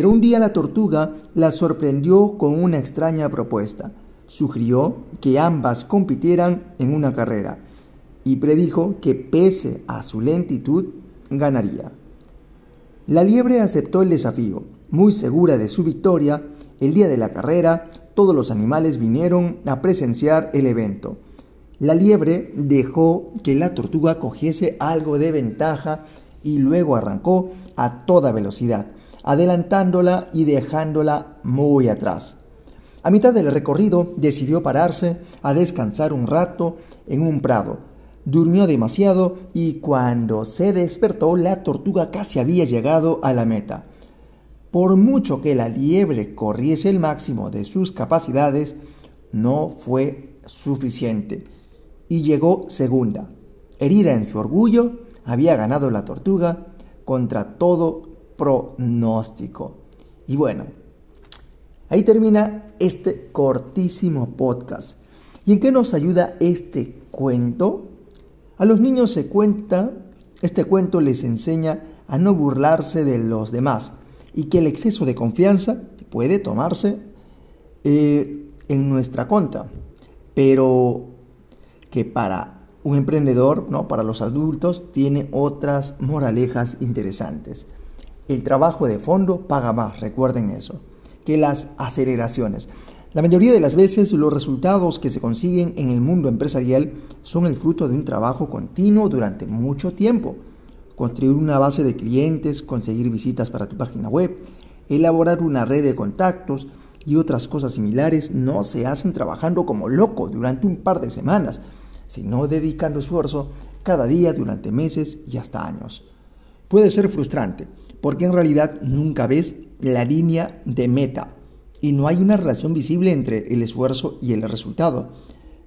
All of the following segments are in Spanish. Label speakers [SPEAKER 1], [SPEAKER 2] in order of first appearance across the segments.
[SPEAKER 1] Pero un día la tortuga la sorprendió con una extraña propuesta. Sugirió que ambas compitieran en una carrera y predijo que pese a su lentitud ganaría. La liebre aceptó el desafío. Muy segura de su victoria, el día de la carrera, todos los animales vinieron a presenciar el evento. La liebre dejó que la tortuga cogiese algo de ventaja y luego arrancó a toda velocidad, adelantándola y dejándola muy atrás. A mitad del recorrido decidió pararse a descansar un rato en un prado. Durmió demasiado y cuando se despertó la tortuga casi había llegado a la meta. Por mucho que la liebre corriese el máximo de sus capacidades, no fue suficiente y llegó segunda. Herida en su orgullo, había ganado la tortuga contra todo pronóstico. Y bueno, ahí termina este cortísimo podcast. ¿Y en qué nos ayuda este cuento? A los niños se cuenta, este cuento les enseña a no burlarse de los demás y que el exceso de confianza puede tomarse eh, en nuestra contra, pero que para un emprendedor, ¿no? para los adultos, tiene otras moralejas interesantes. El trabajo de fondo paga más, recuerden eso, que las aceleraciones. La mayoría de las veces los resultados que se consiguen en el mundo empresarial son el fruto de un trabajo continuo durante mucho tiempo. Construir una base de clientes, conseguir visitas para tu página web, elaborar una red de contactos y otras cosas similares no se hacen trabajando como loco durante un par de semanas sino dedicando esfuerzo cada día durante meses y hasta años. Puede ser frustrante, porque en realidad nunca ves la línea de meta y no hay una relación visible entre el esfuerzo y el resultado.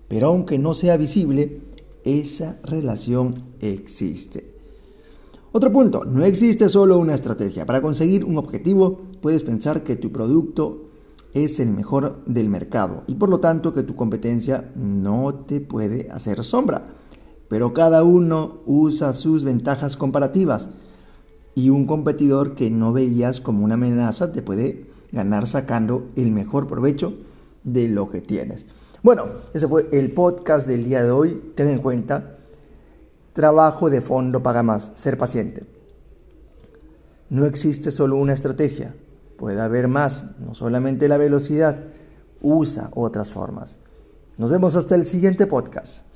[SPEAKER 1] Pero aunque no sea visible, esa relación existe. Otro punto, no existe solo una estrategia. Para conseguir un objetivo, puedes pensar que tu producto es el mejor del mercado y por lo tanto que tu competencia no te puede hacer sombra. Pero cada uno usa sus ventajas comparativas y un competidor que no veías como una amenaza te puede ganar sacando el mejor provecho de lo que tienes. Bueno, ese fue el podcast del día de hoy. Ten en cuenta, trabajo de fondo paga más, ser paciente. No existe solo una estrategia, puede haber más, no solamente la velocidad, usa otras formas. Nos vemos hasta el siguiente podcast.